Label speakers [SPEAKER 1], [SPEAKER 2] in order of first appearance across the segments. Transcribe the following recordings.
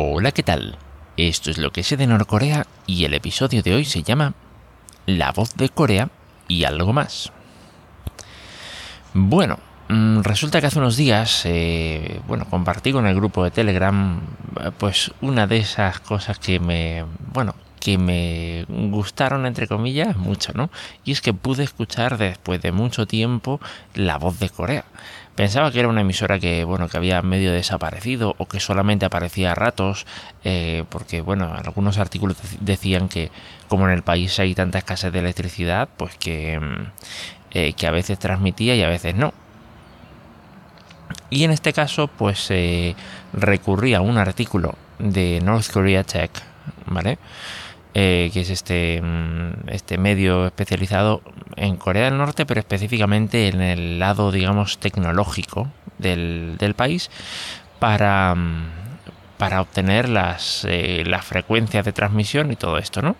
[SPEAKER 1] Hola, ¿qué tal? Esto es lo que sé de Norcorea y el episodio de hoy se llama La voz de Corea y algo más. Bueno, mm, resulta que hace unos días, eh, bueno, compartí con el grupo de Telegram, pues una de esas cosas que me, bueno, que me gustaron, entre comillas, mucho, ¿no? Y es que pude escuchar después de mucho tiempo la voz de Corea. Pensaba que era una emisora que, bueno, que había medio desaparecido o que solamente aparecía a ratos, eh, porque, bueno, algunos artículos decían que como en el país hay tanta escasez de electricidad, pues que, mm, eh, que a veces transmitía y a veces no. Y en este caso, pues eh, recurrí a un artículo de North Korea Tech, ¿vale? Eh, que es este, mm, este medio especializado en Corea del Norte, pero específicamente en el lado, digamos, tecnológico del, país, para, mm, para obtener las, eh, las frecuencias de transmisión y todo esto, ¿no?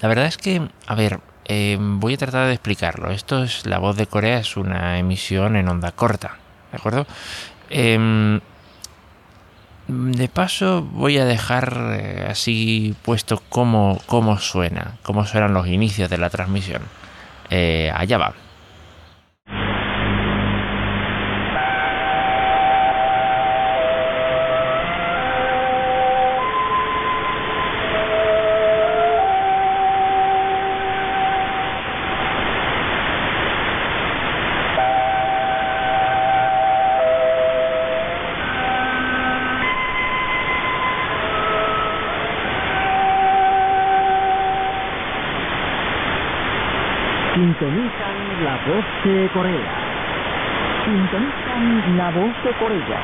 [SPEAKER 1] La verdad es que, a ver, eh, voy a tratar de explicarlo. Esto es La Voz de Corea, es una emisión en onda corta, ¿de acuerdo? Em, de paso voy a dejar eh, así puesto cómo, cómo suena, cómo suenan los inicios de la transmisión. Eh, allá va.
[SPEAKER 2] Sintonizan la voz de Corea. Sintonizan la voz de Corea.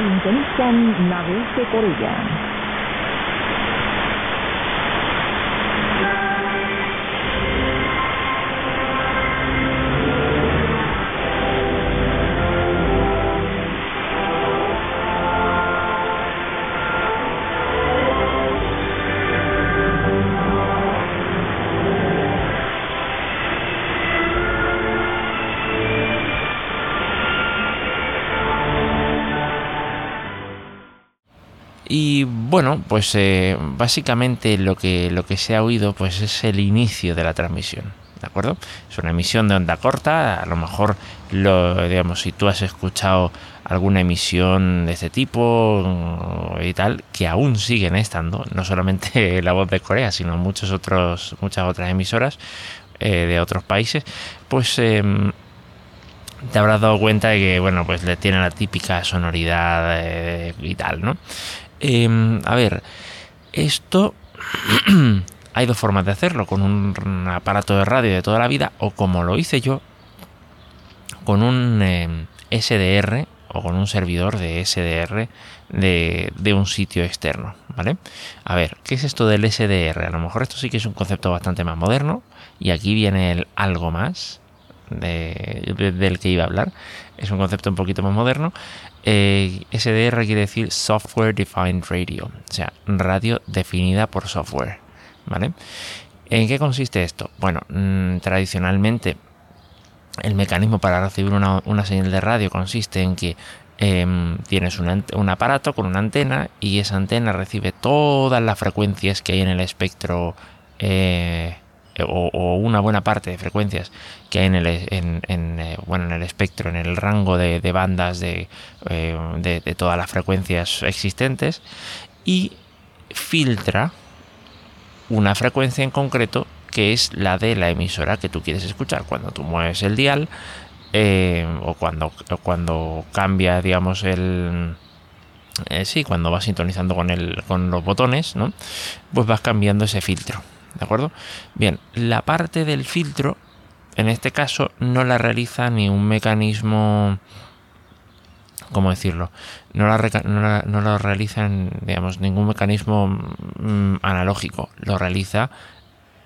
[SPEAKER 2] Sintonizan la voz de Corea.
[SPEAKER 1] Bueno, pues eh, básicamente lo que, lo que se ha oído pues es el inicio de la transmisión. ¿De acuerdo? Es una emisión de onda corta, a lo mejor lo, digamos, si tú has escuchado alguna emisión de este tipo y tal, que aún siguen estando, no solamente la voz de Corea, sino muchos otros, muchas otras emisoras eh, de otros países, pues em, te habrás dado cuenta de que, bueno, pues le tiene la típica sonoridad eh, y tal, ¿no? Em, a ver, esto hay dos formas de hacerlo, con un aparato de radio de toda la vida o como lo hice yo, con un em, SDR o con un servidor de SDR de, un sitio externo, ¿vale? A ver, ¿qué es esto del SDR? A lo mejor esto sí que es un concepto bastante más moderno y aquí viene el algo más del que iba a hablar. Es un concepto un poquito más moderno. Eh, SDR quiere decir Software Defined Radio, o sea, radio definida por software. ¿Vale? ¿En qué consiste esto? Bueno, mm, tradicionalmente el mecanismo para recibir una, señal de radio consiste en que em, tienes un, aparato con una antena y esa antena recibe todas las frecuencias que hay en el espectro eh, o, una buena parte de frecuencias que hay en el, eh, bueno, en el espectro, en el rango de, bandas eh, de, de, todas las frecuencias existentes y filtra una frecuencia en concreto que es la de la emisora que tú quieres escuchar. Cuando tú mueves el dial eh, o cuando, cuando cambia, digamos, el... sí, cuando vas sintonizando con, el, con los botones, ¿no? Pues vas cambiando ese filtro. ¿De acuerdo? Bien, la parte del filtro, en este caso, no la realiza ni un mecanismo ¿cómo decirlo? No, no, lo realiza digamos, ningún mecanismo mm, analógico, lo realiza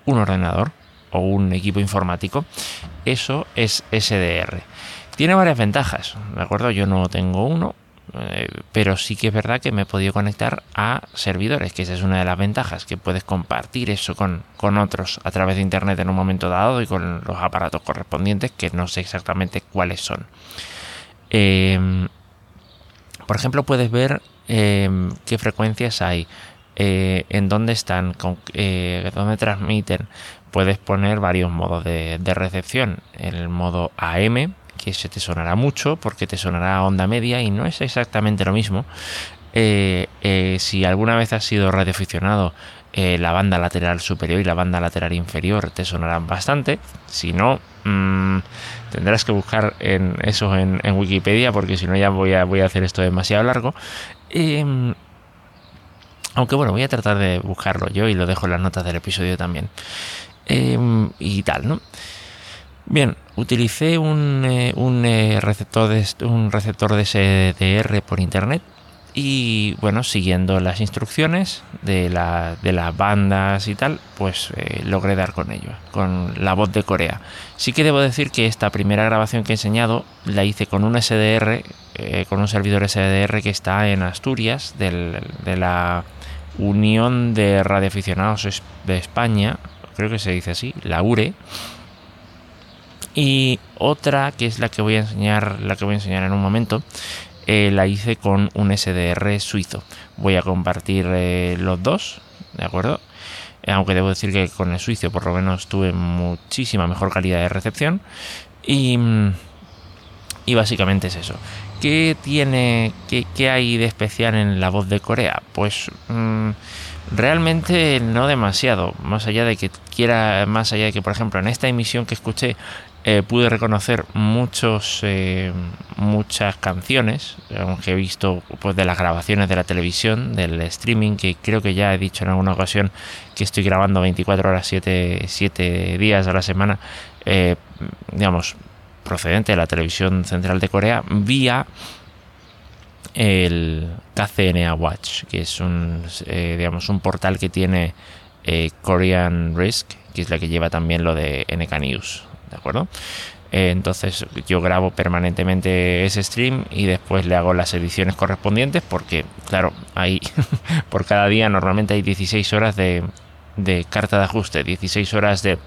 [SPEAKER 1] un ordenador o un equipo informático. Eso es SDR. Tiene varias ventajas, ¿de acuerdo? Yo no tengo uno, eh, pero sí que es verdad que me he podido conectar a servidores, que esa es una de las ventajas, que puedes compartir eso con, otros a través de Internet en un momento dado y con los aparatos correspondientes, que no sé exactamente cuáles son. Em, por ejemplo, puedes ver em, qué frecuencias hay, eh, en dónde están, con, eh, dónde transmiten. Puedes poner varios modos de, de recepción. El modo AM, que se te sonará mucho porque te sonará onda media y no es exactamente lo mismo. Eh, eh, si alguna vez has sido radioaficionado, eh, la banda lateral superior y la banda lateral inferior te sonarán bastante. Si no, mm, tendrás que buscar en eso en, Wikipedia porque si no ya voy a, voy a hacer esto demasiado largo. Em, aunque bueno, voy a tratar de buscarlo yo y lo dejo en las notas del episodio también. Em, y tal, ¿no? Bien, utilicé un, eh, un, eh, receptor de, un receptor de SDR por internet y bueno, siguiendo las instrucciones de, la, de las bandas y tal, pues eh, logré dar con ello, con la voz de Corea. Sí que debo decir que esta primera grabación que he enseñado la hice con un SDR, con un servidor SDR que está en Asturias, de la Unión de Radioaficionados de España, creo que se dice así, la URE y otra que es la que voy a enseñar, la que voy a enseñar en un momento, eh, la hice con un SDR suizo. Voy a compartir eh, los dos, ¿de acuerdo? Eh, aunque debo decir que con el suizo por lo menos tuve muchísima mejor calidad de recepción. Y, y básicamente es eso. ¿Qué tiene, qué, hay de especial en la voz de Corea? Pues mm, realmente no demasiado. Más allá de que quiera, más allá de que, por ejemplo, en esta emisión que escuché eh, pude reconocer muchos, eh, muchas canciones, aunque he visto pues, de las grabaciones de la televisión, del streaming, que creo que ya he dicho en alguna ocasión que estoy grabando 24 horas, 7, 7 días a la semana, eh, digamos, procedente de la televisión central de Corea, vía el KCNA Watch, que es un, digamos, un portal que tiene Korean Risk, que es la que lleva también lo de NK News. ¿De acuerdo? Eh, entonces yo grabo permanentemente ese stream y después le hago las ediciones correspondientes porque, claro, ahí por cada día normalmente hay 16 horas de, carta de ajuste, 16 horas de...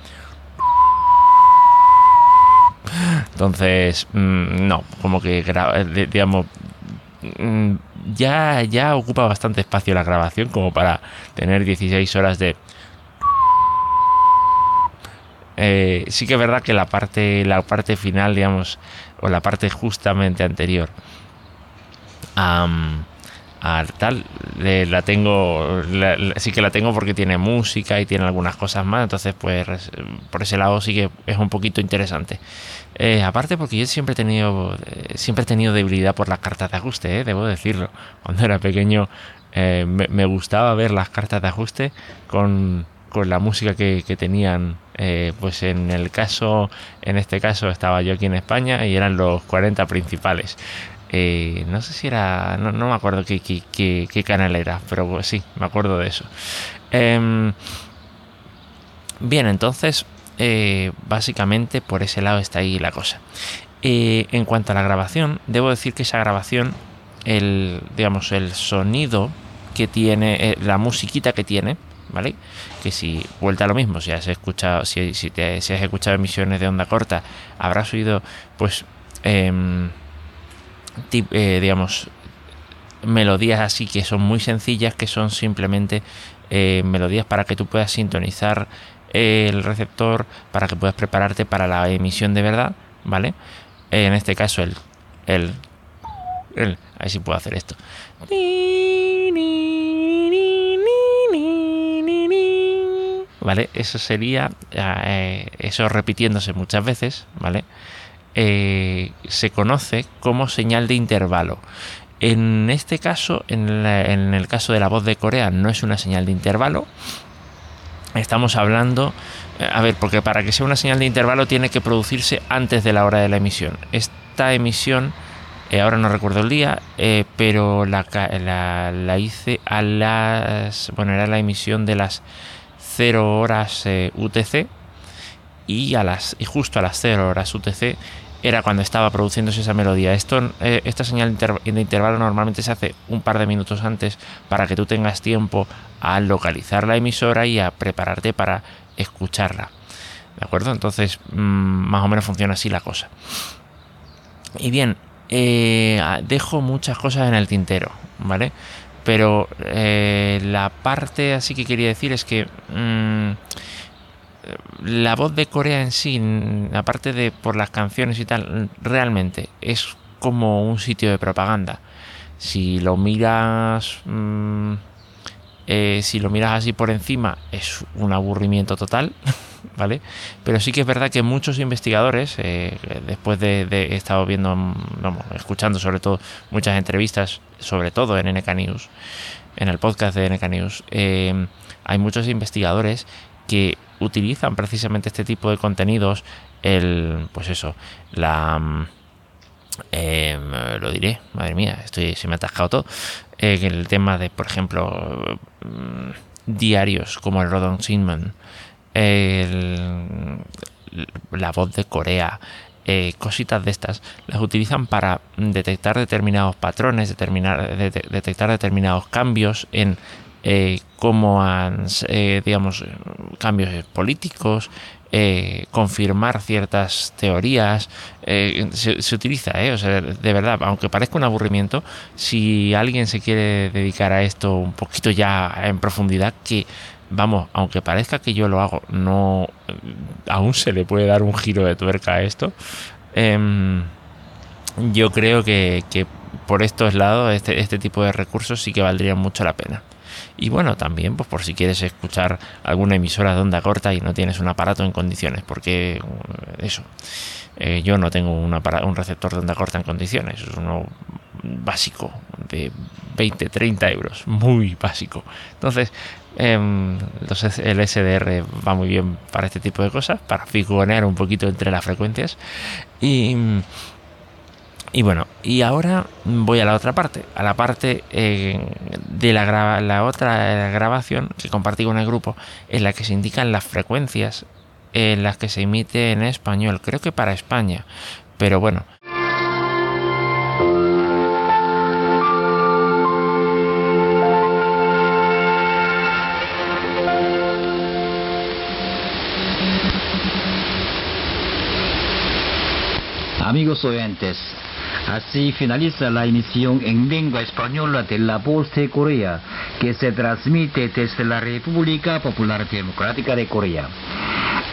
[SPEAKER 1] Entonces, mm, no, como que, digamos, mm, ya, ya ocupa bastante espacio la grabación como para tener 16 horas de eh, sí que es verdad que la parte, la parte final, digamos, o la parte justamente anterior a, tal, la tengo, sí que la tengo porque tiene música y tiene algunas cosas más, entonces pues por ese lado sí que es un poquito interesante. Eh, aparte porque yo siempre he tenido, eh, siempre he tenido debilidad por las cartas de ajuste, debo decirlo. Cuando era pequeño me, gustaba ver las cartas de ajuste con, con la música que, que tenían eh, pues en el caso, en este caso estaba yo aquí en España y eran los 40 principales. Eh, no sé si era, no, me acuerdo qué, qué, canal era, pero sí, me acuerdo de eso. Em, bien, entonces, eh, básicamente por ese lado está ahí la cosa. en cuanto a la grabación, debo decir que esa grabación, el, digamos, el sonido que tiene, la musiquita que tiene, ¿vale? Que si vuelta a lo mismo, si has escuchado, si, si, te, has escuchado emisiones de onda corta, habrás oído, pues, em, eh, digamos, melodías así que son muy sencillas, que son simplemente eh, melodías para que tú puedas sintonizar el receptor, para que puedas prepararte para la emisión de verdad, ¿vale? En este caso, el, el, el a ver si puedo hacer esto. ¿Vale? Eso sería, eh, eso repitiéndose muchas veces, ¿vale? Eh, se conoce como señal de intervalo. En este caso, en, el caso de la voz de Corea, no es una señal de intervalo. Estamos hablando, eh, a ver, porque para que sea una señal de intervalo tiene que producirse antes de la hora de la emisión. Esta emisión Eh, ahora no recuerdo el día, eh, pero la, hice a las. Bueno, era la emisión de las 0 horas eh, UTC y, a las, y justo a las 0 horas UTC era cuando estaba produciéndose esa melodía. Esto, esta señal de intervalo normalmente se hace un par de minutos antes para que tú tengas tiempo a localizar la emisora y a prepararte para escucharla. ¿De acuerdo? Entonces, mm, más o menos funciona así la cosa. Y bien, eh, dejo muchas cosas en el tintero, ¿vale? Pero eh, la parte así que quería decir es que mm, la voz de Corea en sí, aparte de por las canciones y tal, realmente es como un sitio de propaganda. Si lo miras, mm, eh, si lo miras así por encima, es un aburrimiento total. ¿vale? Pero sí que es verdad que muchos investigadores, eh, después de, he estado viendo, vamos, escuchando sobre todo muchas entrevistas, sobre todo en NK News, en el podcast de NK News, eh, hay muchos investigadores que utilizan precisamente este tipo de contenidos, el, pues eso, la... Eh, lo diré, madre mía, estoy, se me ha atascado todo. el tema de, por ejemplo, mm, diarios como el Rodon Sinman, la voz de Corea, eh, cositas de estas, las utilizan para detectar determinados patrones, detectar determinados cambios en eh, cómo han, eh, digamos, cambios políticos, confirmar ciertas teorías, se, se, utiliza, de verdad, aunque parezca un aburrimiento, si alguien se quiere dedicar a esto un poquito ya en profundidad, que vamos, aunque parezca que yo lo hago, no aún se le puede dar un giro de tuerca a esto. Em, yo creo que, por estos lados, este, este tipo de recursos sí que valdrían mucho la pena. Y bueno, también, pues por si quieres escuchar alguna emisora de onda corta y no tienes un aparato en condiciones, porque eh, eso, eh, yo no tengo un, un receptor de onda corta en condiciones, básico de 20, 30 euros, muy básico. Entonces, entonces el SDR va muy bien para este tipo de cosas, para figonear un poquito entre las frecuencias. Y, y bueno, y ahora voy a la otra parte, a la parte eh, de la, la otra grabación que compartí con el grupo, en la que se indican las frecuencias en las que se emite en español, creo que para España, pero bueno,
[SPEAKER 3] Amigos oyentes, así finaliza la emisión en lengua española de La Voz de Corea, que se transmite desde la República Popular Democrática de Corea.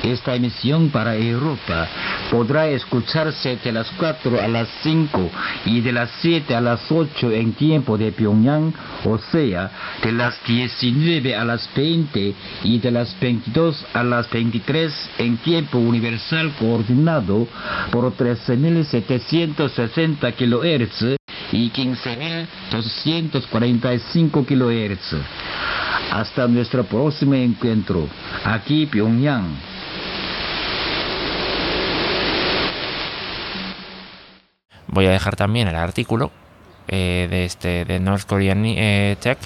[SPEAKER 3] Esta emisión para Europa podrá escucharse de las 4 a las 5 y de las 7 a las 8 en tiempo de Pyongyang, o sea, de las 19 a las 20 y de las 22 a las 23 en tiempo universal coordinado por 13.760 kHz y 15.245 kHz. Hasta nuestro próximo encuentro, aquí Pyongyang.
[SPEAKER 1] Voy a dejar también el artículo eh, de este de North Korean eh, Tech,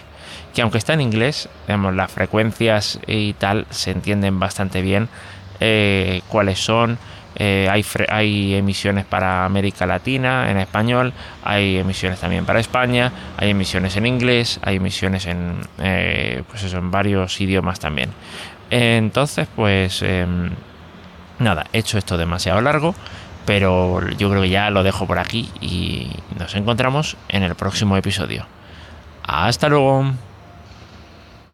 [SPEAKER 1] que aunque está en inglés, digamos, las frecuencias y tal se entienden bastante bien eh, cuáles son. hay, emisiones para América Latina en español, hay emisiones también para España, hay emisiones en inglés, hay emisiones en, pues eso, en varios idiomas también. Entonces, pues em, nada, he hecho esto demasiado largo. Pero yo creo que ya lo dejo por aquí y nos encontramos en el próximo episodio. Hasta luego.